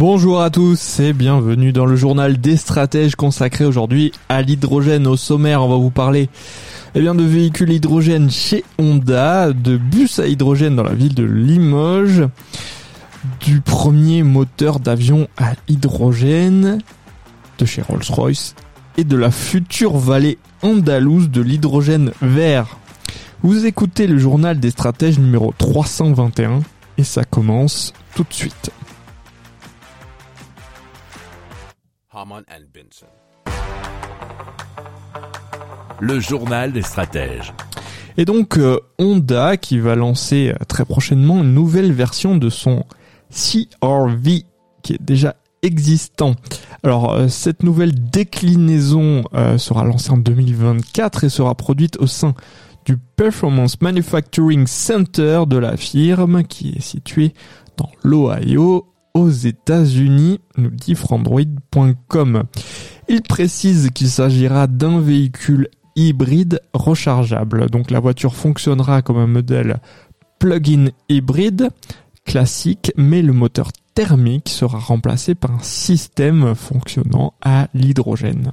Bonjour à tous et bienvenue dans le journal des stratèges consacré aujourd'hui à l'hydrogène. Au sommaire, on va vous parler eh bien, de véhicules hydrogène chez Honda, de bus à hydrogène dans la ville de Limoges, du premier moteur d'avion à hydrogène de chez Rolls-Royce et de la future vallée andalouse de l'hydrogène vert. Vous écoutez le journal des stratèges numéro 321 et ça commence tout de suite. Haman and Benson. Le journal des stratèges. Et donc euh, Honda qui va lancer euh, très prochainement une nouvelle version de son CRV qui est déjà existant. Alors euh, cette nouvelle déclinaison euh, sera lancée en 2024 et sera produite au sein du Performance Manufacturing Center de la firme qui est situé dans l'Ohio aux États-Unis, nous dit Frandroid.com. Il précise qu'il s'agira d'un véhicule hybride rechargeable. Donc la voiture fonctionnera comme un modèle plug-in hybride classique, mais le moteur thermique sera remplacé par un système fonctionnant à l'hydrogène.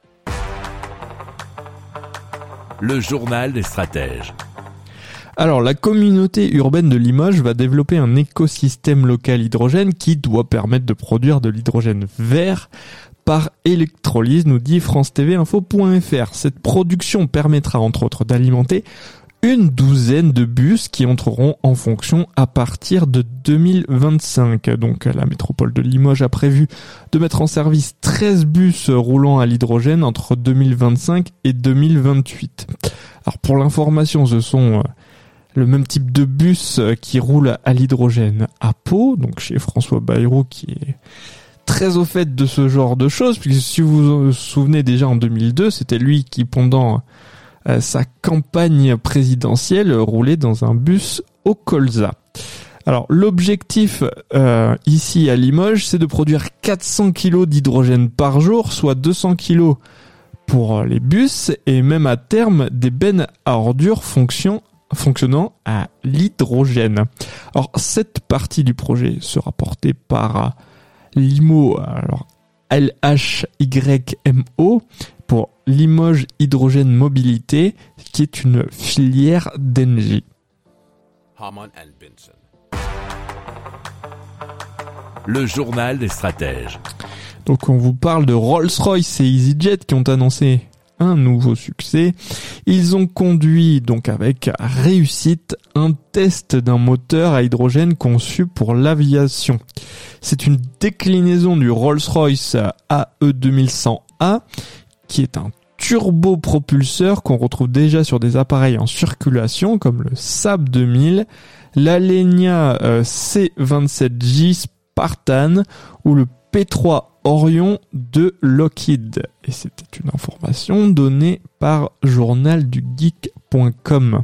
Le journal des stratèges. Alors, la communauté urbaine de Limoges va développer un écosystème local hydrogène qui doit permettre de produire de l'hydrogène vert par électrolyse, nous dit France TV Info.fr. Cette production permettra entre autres d'alimenter une douzaine de bus qui entreront en fonction à partir de 2025. Donc la métropole de Limoges a prévu de mettre en service 13 bus roulant à l'hydrogène entre 2025 et 2028. Alors pour l'information, ce sont euh, le même type de bus euh, qui roule à l'hydrogène à Pau, donc chez François Bayrou qui est très au fait de ce genre de choses, puisque si vous vous souvenez déjà en 2002, c'était lui qui pendant sa campagne présidentielle roulait dans un bus au colza. Alors l'objectif euh, ici à Limoges, c'est de produire 400 kg d'hydrogène par jour, soit 200 kg pour les bus et même à terme des bennes à ordures fonction, fonctionnant à l'hydrogène. Alors cette partie du projet sera portée par Limo, alors LHYMO, Limoges Hydrogène Mobilité, qui est une filière d'Engie. Le journal des stratèges. Donc on vous parle de Rolls-Royce et EasyJet qui ont annoncé un nouveau succès. Ils ont conduit donc avec réussite un test d'un moteur à hydrogène conçu pour l'aviation. C'est une déclinaison du Rolls-Royce AE 2100A qui est un turbopropulseur qu'on retrouve déjà sur des appareils en circulation comme le Saab 2000, l'Alenia euh, C27J Spartan ou le P3 Orion de Lockheed. Et c'était une information donnée par journaldugeek.com.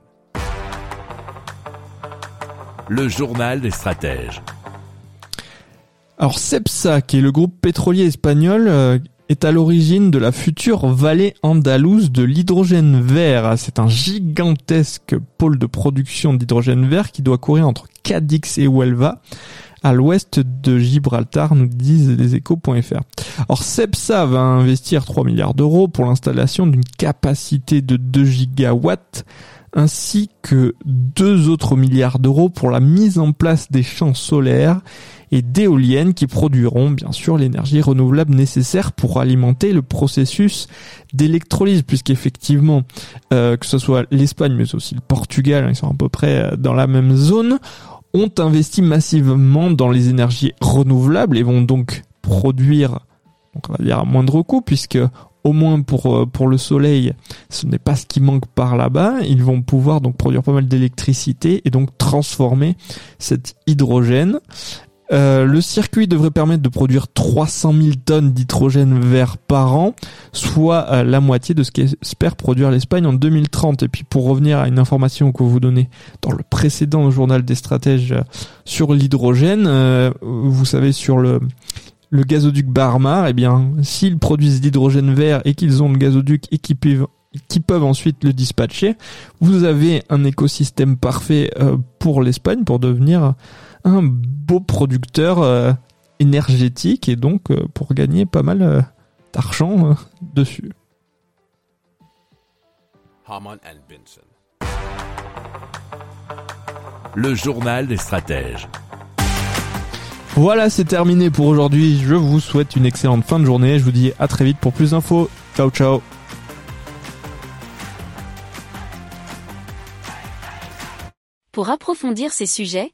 Le journal des stratèges. Alors Cepsa, qui est le groupe pétrolier espagnol, euh, est à l'origine de la future vallée andalouse de l'hydrogène vert. C'est un gigantesque pôle de production d'hydrogène vert qui doit courir entre Cadix et Huelva à l'ouest de Gibraltar, nous disent les échos.fr. Or, Cepsa va investir 3 milliards d'euros pour l'installation d'une capacité de 2 gigawatts ainsi que deux autres milliards d'euros pour la mise en place des champs solaires et d'éoliennes qui produiront bien sûr l'énergie renouvelable nécessaire pour alimenter le processus d'électrolyse puisqu'effectivement euh, que ce soit l'Espagne mais aussi le Portugal, ils sont à peu près dans la même zone, ont investi massivement dans les énergies renouvelables et vont donc produire on va dire à moindre coût puisque au moins pour euh, pour le soleil, ce n'est pas ce qui manque par là-bas. Ils vont pouvoir donc produire pas mal d'électricité et donc transformer cet hydrogène. Euh, le circuit devrait permettre de produire 300 000 tonnes d'hydrogène vert par an, soit euh, la moitié de ce qu'espère produire l'Espagne en 2030. Et puis pour revenir à une information que vous donnez dans le précédent journal des stratèges sur l'hydrogène, vous savez sur le gazoduc Barmar, eh bien, s'ils produisent d'hydrogène vert et qu'ils ont le gazoduc et qui peuvent, qui peuvent ensuite le dispatcher, vous avez un écosystème parfait euh, pour l'Espagne pour devenir un beau producteur euh, énergétique et donc euh, pour gagner pas mal d'argent dessus. Le journal des stratèges. Voilà, c'est terminé pour aujourd'hui. Je vous souhaite une excellente fin de journée. Je vous dis à très vite pour plus d'infos. Ciao, ciao. Pour approfondir ces sujets,